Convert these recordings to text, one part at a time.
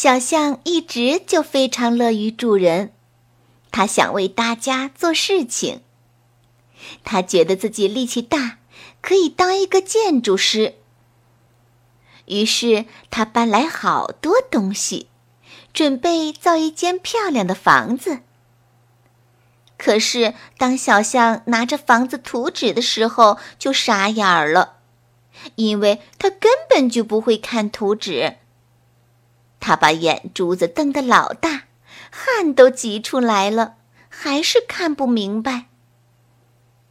小象一直就非常乐于助人，他想为大家做事情。他觉得自己力气大，可以当一个建筑师。于是他搬来好多东西，准备造一间漂亮的房子。可是当小象拿着房子图纸的时候，就傻眼了，因为他根本就不会看图纸。他把眼珠子瞪得老大，汗都挤出来了，还是看不明白。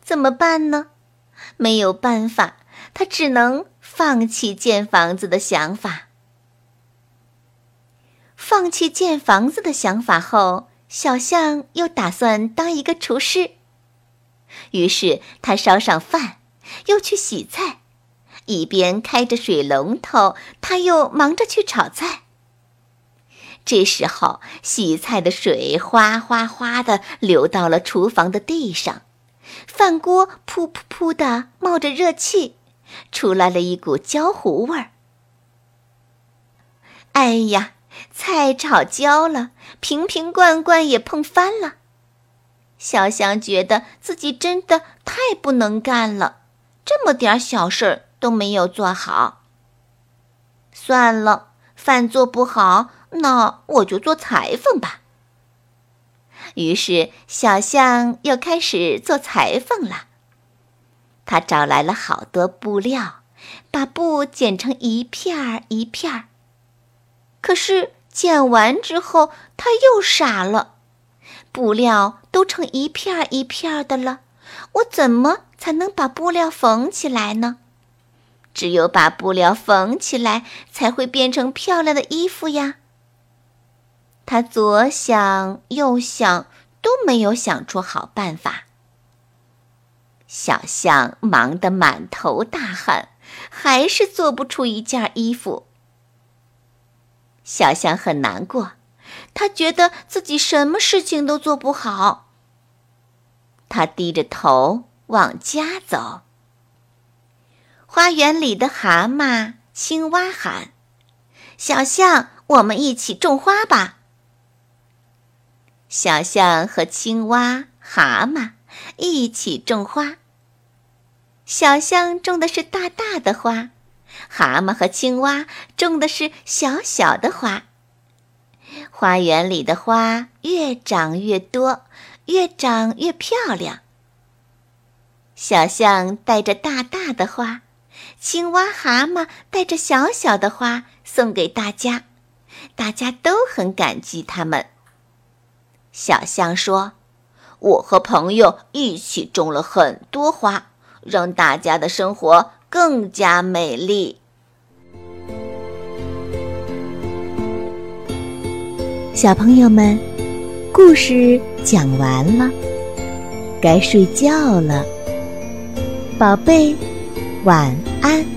怎么办呢？没有办法，他只能放弃建房子的想法。放弃建房子的想法后，小象又打算当一个厨师。于是他烧上饭，又去洗菜，一边开着水龙头，他又忙着去炒菜。这时候，洗菜的水哗哗哗地流到了厨房的地上，饭锅噗噗噗地冒着热气，出来了一股焦糊味儿。哎呀，菜炒焦了，瓶瓶罐罐也碰翻了。小象觉得自己真的太不能干了，这么点小事儿都没有做好。算了，饭做不好。那我就做裁缝吧。于是，小象又开始做裁缝了。他找来了好多布料，把布剪成一片儿一片儿。可是剪完之后，他又傻了，布料都成一片儿一片儿的了，我怎么才能把布料缝起来呢？只有把布料缝起来，才会变成漂亮的衣服呀。他左想右想，都没有想出好办法。小象忙得满头大汗，还是做不出一件衣服。小象很难过，他觉得自己什么事情都做不好。他低着头往家走。花园里的蛤蟆、青蛙喊：“小象，我们一起种花吧。”小象和青蛙、蛤蟆一起种花。小象种的是大大的花，蛤蟆和青蛙种的是小小的花。花园里的花越长越多，越长越漂亮。小象带着大大的花，青蛙、蛤蟆带着小小的花送给大家，大家都很感激他们。小象说：“我和朋友一起种了很多花，让大家的生活更加美丽。”小朋友们，故事讲完了，该睡觉了，宝贝，晚安。